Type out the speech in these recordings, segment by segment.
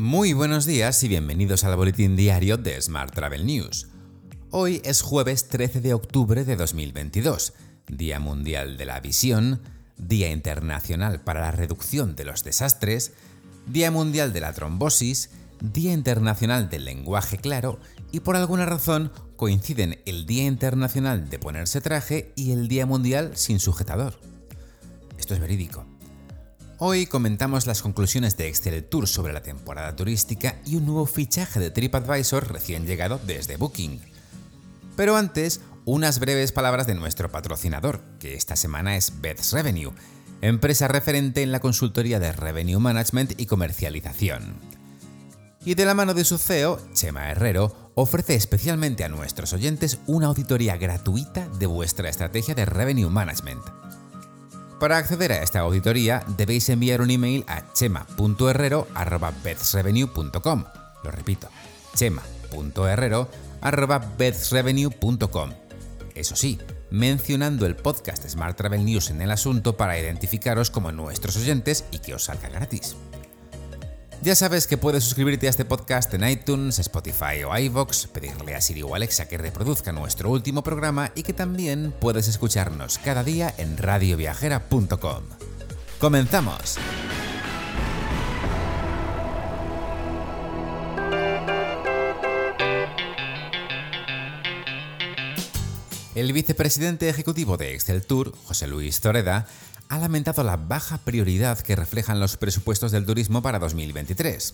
Muy buenos días y bienvenidos al boletín diario de Smart Travel News. Hoy es jueves 13 de octubre de 2022, Día Mundial de la Visión, Día Internacional para la Reducción de los Desastres, Día Mundial de la Trombosis, Día Internacional del Lenguaje Claro y por alguna razón coinciden el Día Internacional de ponerse traje y el Día Mundial sin sujetador. Esto es verídico. Hoy comentamos las conclusiones de Excel Tour sobre la temporada turística y un nuevo fichaje de TripAdvisor recién llegado desde Booking. Pero antes, unas breves palabras de nuestro patrocinador, que esta semana es Beth's Revenue, empresa referente en la consultoría de Revenue Management y comercialización. Y de la mano de su CEO, Chema Herrero, ofrece especialmente a nuestros oyentes una auditoría gratuita de vuestra estrategia de Revenue Management. Para acceder a esta auditoría debéis enviar un email a chema.herrero.betsrevenue.com. Lo repito, chema.herrero.betsrevenue.com. Eso sí, mencionando el podcast Smart Travel News en el asunto para identificaros como nuestros oyentes y que os salga gratis. Ya sabes que puedes suscribirte a este podcast en iTunes, Spotify o iVoox, pedirle a Siri o Alexa que reproduzca nuestro último programa y que también puedes escucharnos cada día en radioviajera.com. ¡Comenzamos! El vicepresidente ejecutivo de Excel Tour, José Luis Toreda, ha lamentado la baja prioridad que reflejan los presupuestos del turismo para 2023.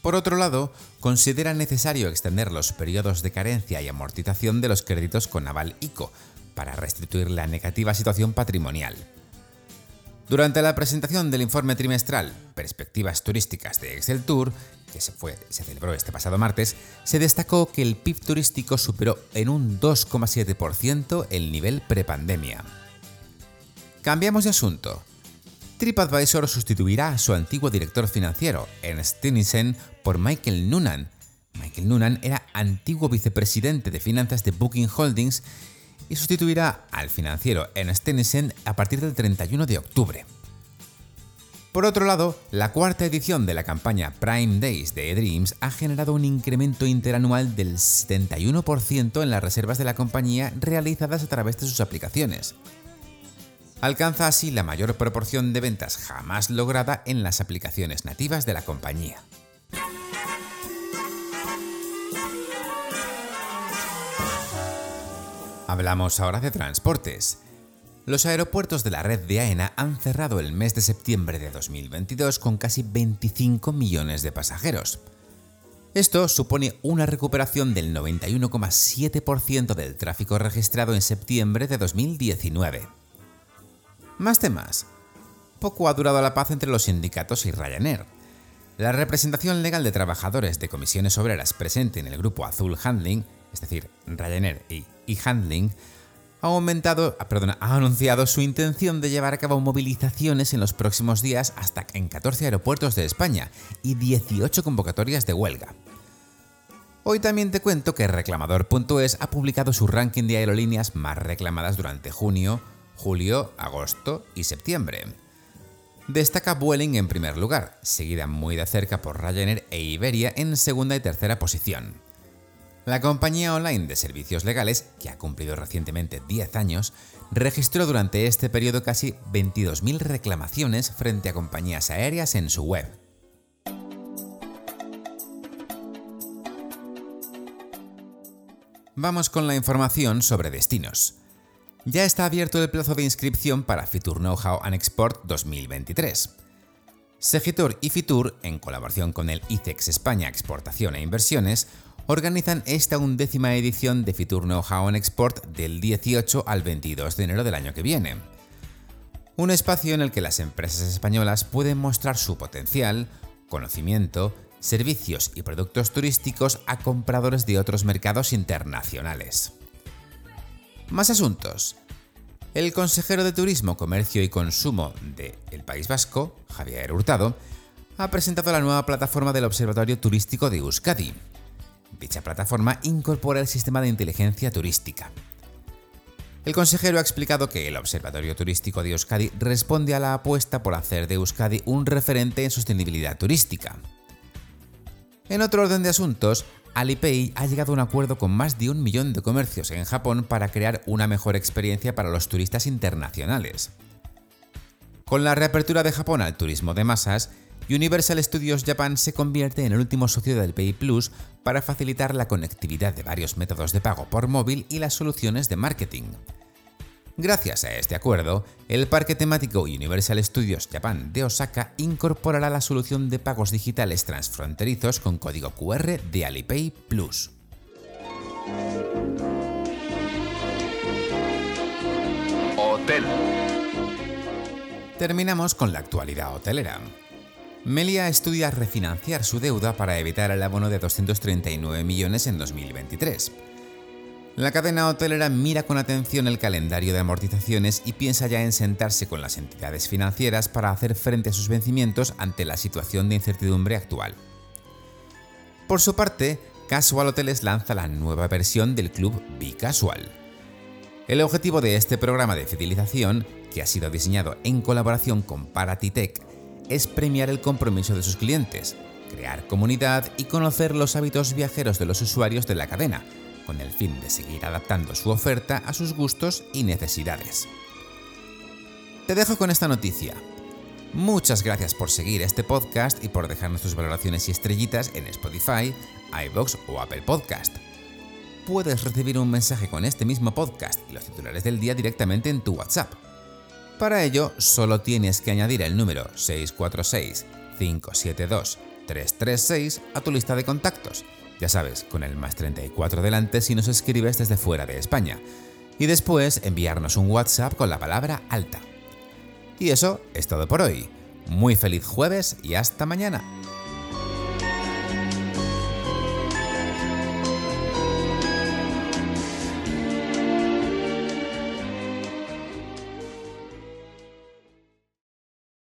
Por otro lado, considera necesario extender los periodos de carencia y amortización de los créditos con Naval ICO para restituir la negativa situación patrimonial. Durante la presentación del informe trimestral Perspectivas Turísticas de Excel Tour, que se, fue, se celebró este pasado martes, se destacó que el PIB turístico superó en un 2,7% el nivel prepandemia. Cambiamos de asunto. TripAdvisor sustituirá a su antiguo director financiero, Ernst Tennyson, por Michael Noonan. Michael Noonan era antiguo vicepresidente de finanzas de Booking Holdings y sustituirá al financiero Ernst Tennyson a partir del 31 de octubre. Por otro lado, la cuarta edición de la campaña Prime Days de eDreams ha generado un incremento interanual del 71% en las reservas de la compañía realizadas a través de sus aplicaciones alcanza así la mayor proporción de ventas jamás lograda en las aplicaciones nativas de la compañía. Hablamos ahora de transportes. Los aeropuertos de la red de AENA han cerrado el mes de septiembre de 2022 con casi 25 millones de pasajeros. Esto supone una recuperación del 91,7% del tráfico registrado en septiembre de 2019. Más temas. Poco ha durado la paz entre los sindicatos y Ryanair. La representación legal de trabajadores de comisiones obreras presente en el grupo Azul Handling, es decir, Ryanair y e-Handling, ah, ha anunciado su intención de llevar a cabo movilizaciones en los próximos días hasta en 14 aeropuertos de España y 18 convocatorias de huelga. Hoy también te cuento que Reclamador.es ha publicado su ranking de aerolíneas más reclamadas durante junio, julio, agosto y septiembre. Destaca Vueling en primer lugar, seguida muy de cerca por Ryanair e Iberia en segunda y tercera posición. La compañía online de servicios legales, que ha cumplido recientemente 10 años, registró durante este periodo casi 22.000 reclamaciones frente a compañías aéreas en su web. Vamos con la información sobre destinos ya está abierto el plazo de inscripción para Fitur Know-how and Export 2023. Segitur y Fitur, en colaboración con el ICEX España Exportación e Inversiones, organizan esta undécima edición de Fitur and Export del 18 al 22 de enero del año que viene. Un espacio en el que las empresas españolas pueden mostrar su potencial, conocimiento, servicios y productos turísticos a compradores de otros mercados internacionales. Más asuntos. El consejero de Turismo, Comercio y Consumo de El País Vasco, Javier Hurtado, ha presentado la nueva plataforma del Observatorio Turístico de Euskadi. Dicha plataforma incorpora el sistema de inteligencia turística. El consejero ha explicado que el Observatorio Turístico de Euskadi responde a la apuesta por hacer de Euskadi un referente en sostenibilidad turística. En otro orden de asuntos, Alipay ha llegado a un acuerdo con más de un millón de comercios en Japón para crear una mejor experiencia para los turistas internacionales. Con la reapertura de Japón al turismo de masas, Universal Studios Japan se convierte en el último socio del Pay Plus para facilitar la conectividad de varios métodos de pago por móvil y las soluciones de marketing. Gracias a este acuerdo, el parque temático Universal Studios Japan de Osaka incorporará la solución de pagos digitales transfronterizos con código QR de Alipay Plus. Hotel. Terminamos con la actualidad hotelera. Melia estudia refinanciar su deuda para evitar el abono de 239 millones en 2023. La cadena hotelera mira con atención el calendario de amortizaciones y piensa ya en sentarse con las entidades financieras para hacer frente a sus vencimientos ante la situación de incertidumbre actual. Por su parte, Casual Hoteles lanza la nueva versión del club B-Casual. El objetivo de este programa de fidelización, que ha sido diseñado en colaboración con Paratitech, es premiar el compromiso de sus clientes, crear comunidad y conocer los hábitos viajeros de los usuarios de la cadena, con el fin de seguir adaptando su oferta a sus gustos y necesidades. Te dejo con esta noticia. Muchas gracias por seguir este podcast y por dejarnos tus valoraciones y estrellitas en Spotify, iBox o Apple Podcast. Puedes recibir un mensaje con este mismo podcast y los titulares del día directamente en tu WhatsApp. Para ello, solo tienes que añadir el número 646 572 336 a tu lista de contactos ya sabes, con el más 34 delante si nos escribes desde fuera de España. Y después enviarnos un WhatsApp con la palabra alta. Y eso es todo por hoy. Muy feliz jueves y hasta mañana.